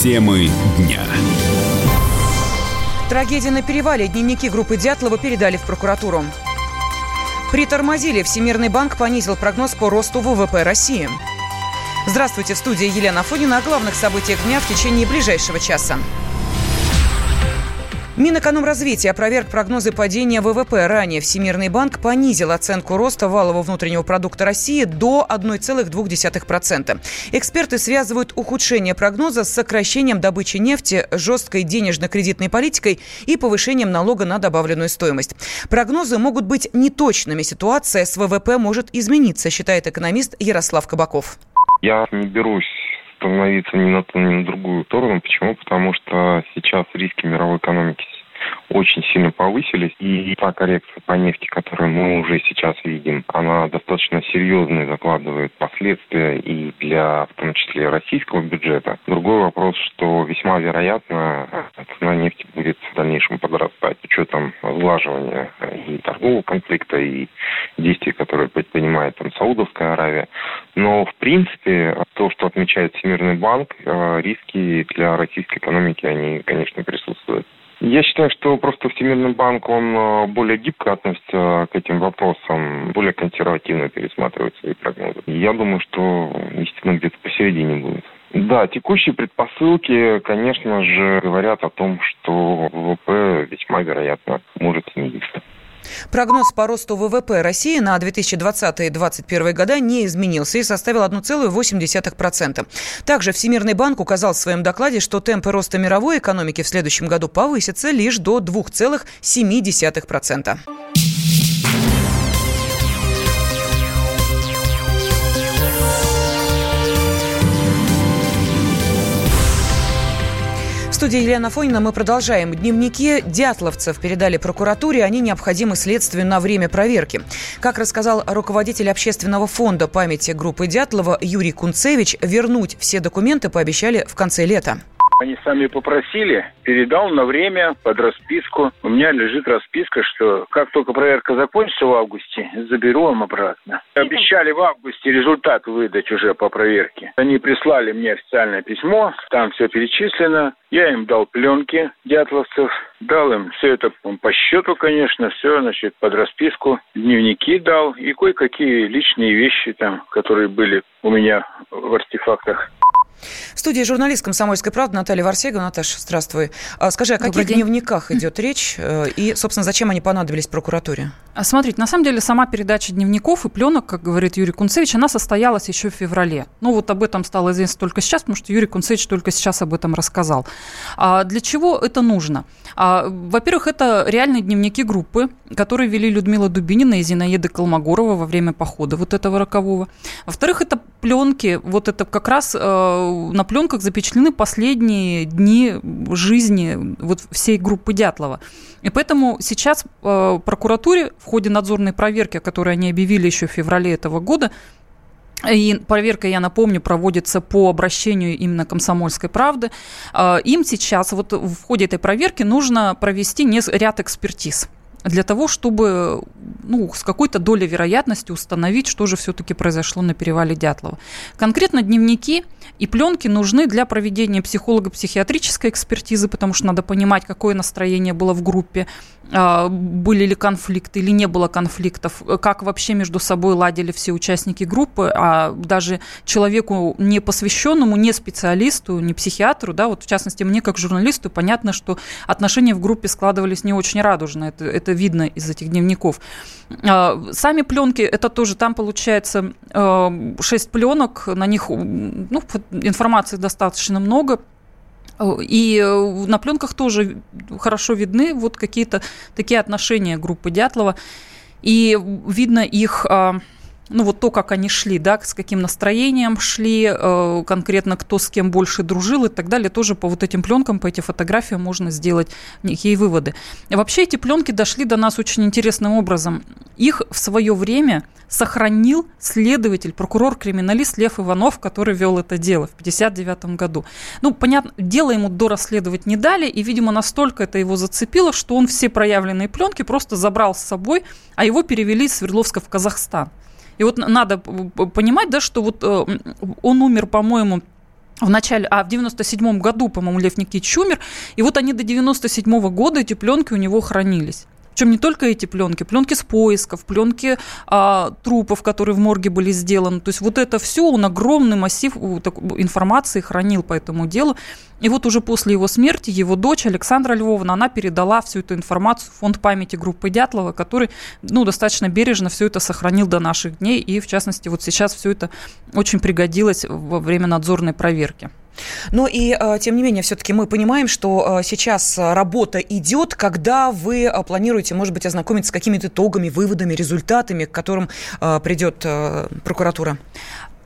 Темы дня. Трагедия на перевале. Дневники группы Дятлова передали в прокуратуру. Притормозили. Всемирный банк понизил прогноз по росту ВВП России. Здравствуйте, в студии Елена Фонина о главных событиях дня в течение ближайшего часа. Минэкономразвития опроверг прогнозы падения ВВП. Ранее Всемирный банк понизил оценку роста валового внутреннего продукта России до 1,2%. Эксперты связывают ухудшение прогноза с сокращением добычи нефти, жесткой денежно-кредитной политикой и повышением налога на добавленную стоимость. Прогнозы могут быть неточными. Ситуация с ВВП может измениться, считает экономист Ярослав Кабаков. Я не берусь становиться ни на ту, ни на другую сторону. Почему? Потому что сейчас риски мировой экономики очень сильно повысились. И та коррекция по нефти, которую мы уже сейчас видим, она достаточно серьезные закладывает последствия и для, в том числе, российского бюджета. Другой вопрос, что весьма вероятно цена нефти будет в дальнейшем подрастать с учетом сглаживания и торгового конфликта, и действий, которые предпринимает там Саудовская Аравия. Но, в принципе, то, что отмечает Всемирный банк, э, риски для российской экономики, они, конечно, присутствуют. Я считаю, что просто Всемирный банк, он э, более гибко относится к этим вопросам, более консервативно пересматривает свои прогнозы. Я думаю, что истина где-то посередине будет. Да, текущие предпосылки, конечно же, говорят о том, что ВВП весьма вероятно может снизиться. Прогноз по росту ВВП России на 2020-2021 года не изменился и составил 1,8%. Также Всемирный банк указал в своем докладе, что темпы роста мировой экономики в следующем году повысятся лишь до 2,7%. Студии Елена Фонина мы продолжаем. Дневники дятловцев передали прокуратуре. Они необходимы следствию на время проверки. Как рассказал руководитель общественного фонда памяти группы Дятлова Юрий Кунцевич, вернуть все документы пообещали в конце лета. Они сами попросили, передал на время под расписку. У меня лежит расписка, что как только проверка закончится в августе, заберу им обратно. Обещали в августе результат выдать уже по проверке. Они прислали мне официальное письмо, там все перечислено. Я им дал пленки дятловцев, дал им все это по счету, конечно, все, значит, под расписку. Дневники дал и кое-какие личные вещи там, которые были у меня в артефактах. В студии журналист «Комсомольской правды» Наталья Варсега. Наташа, здравствуй. А скажи, о каких день. дневниках идет речь э, и, собственно, зачем они понадобились прокуратуре? А смотрите, на самом деле сама передача дневников и пленок, как говорит Юрий Кунцевич, она состоялась еще в феврале. Ну вот об этом стало известно только сейчас, потому что Юрий Кунцевич только сейчас об этом рассказал. А для чего это нужно? А, во-первых, это реальные дневники группы, которые вели Людмила Дубинина и Зинаида Колмогорова во время похода вот этого рокового. Во-вторых, это пленки, вот это как раз э, на пленках запечатлены последние дни жизни вот всей группы Дятлова. И поэтому сейчас э, прокуратуре в ходе надзорной проверки, которую они объявили еще в феврале этого года, и проверка, я напомню, проводится по обращению именно комсомольской правды. Э, им сейчас вот в ходе этой проверки нужно провести ряд экспертиз для того, чтобы ну, с какой-то долей вероятности установить, что же все-таки произошло на перевале Дятлова. Конкретно дневники и пленки нужны для проведения психолого-психиатрической экспертизы, потому что надо понимать, какое настроение было в группе, а, были ли конфликты или не было конфликтов, как вообще между собой ладили все участники группы, а даже человеку не посвященному, не специалисту, не психиатру, да, вот в частности мне как журналисту понятно, что отношения в группе складывались не очень радужно, это, это видно из этих дневников. А, сами пленки, это тоже, там получается 6 а, пленок, на них ну, информации достаточно много, и э, на пленках тоже хорошо видны вот какие-то такие отношения группы Дятлова. И видно их а, ну вот то, как они шли, да, с каким настроением шли, э, конкретно кто с кем больше дружил и так далее, тоже по вот этим пленкам, по этим фотографиям можно сделать некие выводы. Вообще эти пленки дошли до нас очень интересным образом. Их в свое время сохранил следователь, прокурор-криминалист Лев Иванов, который вел это дело в 1959 году. Ну, понятно, дело ему дорасследовать не дали, и, видимо, настолько это его зацепило, что он все проявленные пленки просто забрал с собой, а его перевели из Свердловска в Казахстан. И вот надо понимать, да, что вот э, он умер, по-моему, в начале, а в 97 году, по-моему, Лев Никитич умер, и вот они до 97 года, эти пленки у него хранились. Причем не только эти пленки, пленки с поисков, пленки а, трупов, которые в морге были сделаны. То есть вот это все, он огромный массив информации хранил по этому делу. И вот уже после его смерти его дочь Александра Львовна, она передала всю эту информацию в фонд памяти группы Дятлова, который ну, достаточно бережно все это сохранил до наших дней. И, в частности, вот сейчас все это очень пригодилось во время надзорной проверки. Ну и, э, тем не менее, все-таки мы понимаем, что э, сейчас работа идет, когда вы э, планируете, может быть, ознакомиться с какими-то итогами, выводами, результатами, к которым придет прокуратура.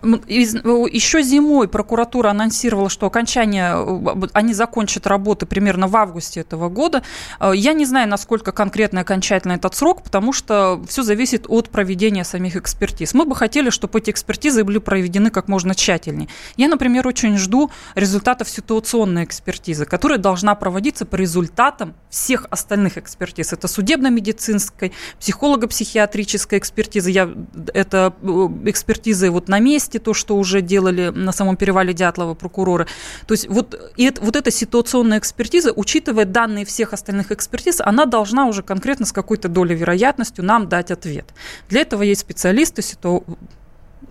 Еще зимой прокуратура анонсировала, что окончание, э, они закончат работы примерно в августе этого года. Э, я не знаю, насколько конкретно окончательно этот срок, потому что все зависит от проведения самих экспертиз. Мы бы хотели, чтобы эти экспертизы были проведены как можно тщательнее. Я, например, очень жду результатов ситуационной экспертизы, которая должна проводиться по результатам всех остальных экспертиз. Это судебно-медицинской, психолого-психиатрической экспертизы, я, это э, экспертизы вот на месте, месте, то, что уже делали на самом перевале Дятлова прокуроры. То есть вот, и это, вот эта ситуационная экспертиза, учитывая данные всех остальных экспертиз, она должна уже конкретно с какой-то долей вероятностью нам дать ответ. Для этого есть специалисты, ситу...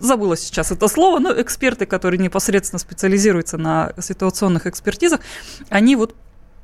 забыла сейчас это слово, но эксперты, которые непосредственно специализируются на ситуационных экспертизах, они вот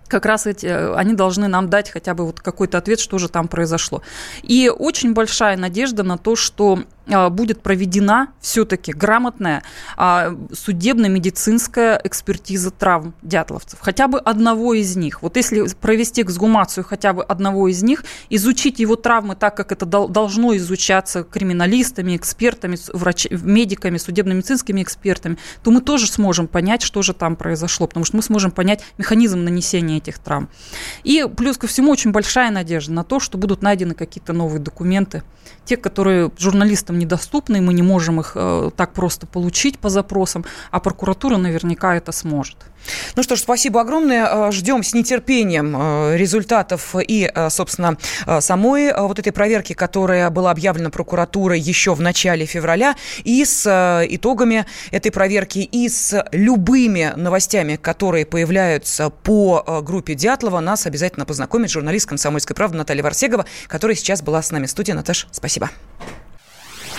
как раз эти, они должны нам дать хотя бы вот какой-то ответ, что же там произошло. И очень большая надежда на то, что будет проведена все-таки грамотная а, судебно-медицинская экспертиза травм дятловцев. Хотя бы одного из них. Вот если провести эксгумацию хотя бы одного из них, изучить его травмы так, как это должно изучаться криминалистами, экспертами, врач... медиками, судебно-медицинскими экспертами, то мы тоже сможем понять, что же там произошло, потому что мы сможем понять механизм нанесения этих травм. И плюс ко всему очень большая надежда на то, что будут найдены какие-то новые документы, те, которые журналистам недоступны, мы не можем их э, так просто получить по запросам, а прокуратура наверняка это сможет. Ну что ж, спасибо огромное. Э, ждем с нетерпением э, результатов и, собственно, самой вот этой проверки, которая была объявлена прокуратурой еще в начале февраля, и с итогами этой проверки, и с любыми новостями, которые появляются по группе Дятлова. Нас обязательно познакомит журналист «Комсомольской правды» Наталья Варсегова, которая сейчас была с нами в студии. Наташ, спасибо.